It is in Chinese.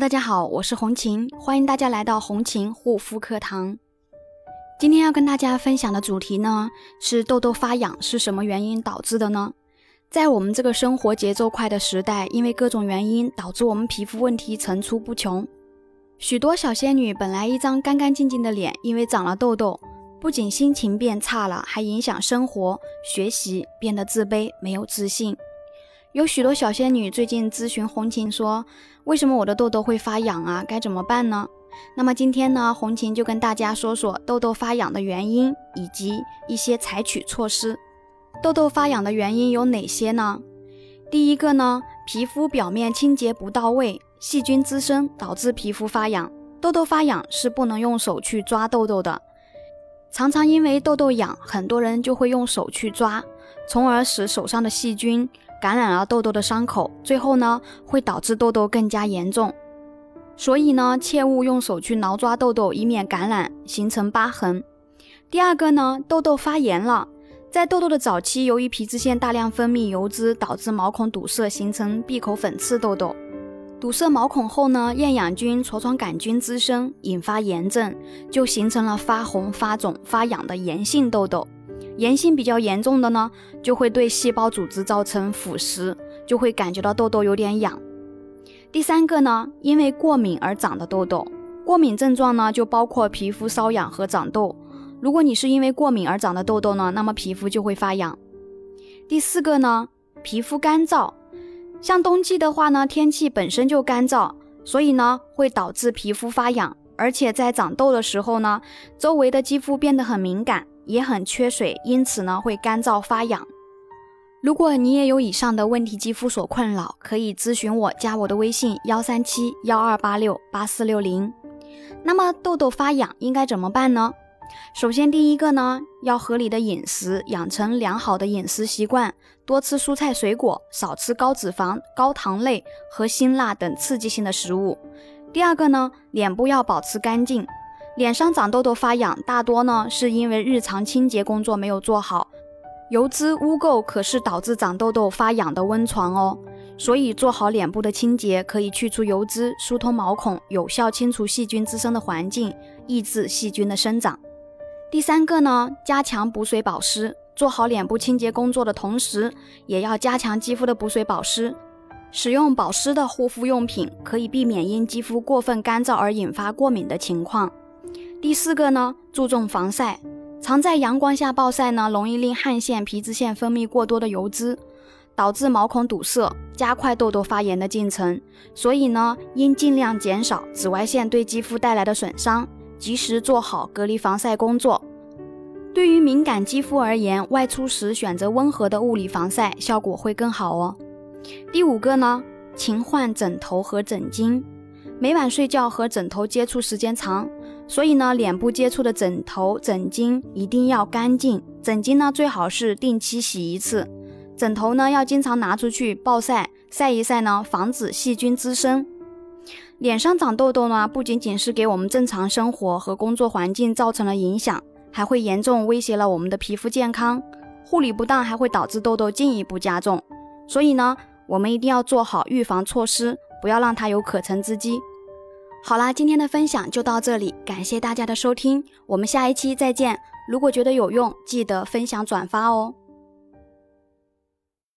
大家好，我是红琴，欢迎大家来到红琴护肤课堂。今天要跟大家分享的主题呢，是痘痘发痒是什么原因导致的呢？在我们这个生活节奏快的时代，因为各种原因导致我们皮肤问题层出不穷。许多小仙女本来一张干干净净的脸，因为长了痘痘，不仅心情变差了，还影响生活、学习，变得自卑、没有自信。有许多小仙女最近咨询红琴说：“为什么我的痘痘会发痒啊？该怎么办呢？”那么今天呢，红琴就跟大家说说痘痘发痒的原因以及一些采取措施。痘痘发痒的原因有哪些呢？第一个呢，皮肤表面清洁不到位，细菌滋生导致皮肤发痒。痘痘发痒是不能用手去抓痘痘的，常常因为痘痘痒，很多人就会用手去抓，从而使手上的细菌。感染了痘痘的伤口，最后呢会导致痘痘更加严重，所以呢切勿用手去挠抓痘痘，以免感染形成疤痕。第二个呢，痘痘发炎了，在痘痘的早期，由于皮脂腺大量分泌油脂，导致毛孔堵塞，形成闭口粉刺痘痘。堵塞毛孔后呢，厌氧菌、痤疮杆菌滋生，引发炎症，就形成了发红、发肿、发痒的炎性痘痘。炎性比较严重的呢，就会对细胞组织造成腐蚀，就会感觉到痘痘有点痒。第三个呢，因为过敏而长的痘痘，过敏症状呢就包括皮肤瘙痒和长痘。如果你是因为过敏而长的痘痘呢，那么皮肤就会发痒。第四个呢，皮肤干燥，像冬季的话呢，天气本身就干燥，所以呢会导致皮肤发痒，而且在长痘的时候呢，周围的肌肤变得很敏感。也很缺水，因此呢会干燥发痒。如果你也有以上的问题肌肤所困扰，可以咨询我，加我的微信幺三七幺二八六八四六零。那么痘痘发痒应该怎么办呢？首先第一个呢，要合理的饮食，养成良好的饮食习惯，多吃蔬菜水果，少吃高脂肪、高糖类和辛辣等刺激性的食物。第二个呢，脸部要保持干净。脸上长痘痘发痒，大多呢是因为日常清洁工作没有做好，油脂污垢可是导致长痘痘发痒的温床哦。所以做好脸部的清洁，可以去除油脂，疏通毛孔，有效清除细菌滋生的环境，抑制细菌的生长。第三个呢，加强补水保湿，做好脸部清洁工作的同时，也要加强肌肤的补水保湿，使用保湿的护肤用品，可以避免因肌肤过分干燥而引发过敏的情况。第四个呢，注重防晒，常在阳光下暴晒呢，容易令汗腺、皮脂腺分泌过多的油脂，导致毛孔堵塞，加快痘痘发炎的进程。所以呢，应尽量减少紫外线对肌肤带来的损伤，及时做好隔离防晒工作。对于敏感肌肤而言，外出时选择温和的物理防晒，效果会更好哦。第五个呢，勤换枕头和枕巾，每晚睡觉和枕头接触时间长。所以呢，脸部接触的枕头、枕巾一定要干净。枕巾呢，最好是定期洗一次。枕头呢，要经常拿出去暴晒，晒一晒呢，防止细菌滋生。脸上长痘痘呢，不仅仅是给我们正常生活和工作环境造成了影响，还会严重威胁了我们的皮肤健康。护理不当还会导致痘痘进一步加重。所以呢，我们一定要做好预防措施，不要让它有可乘之机。好啦，今天的分享就到这里，感谢大家的收听，我们下一期再见。如果觉得有用，记得分享转发哦。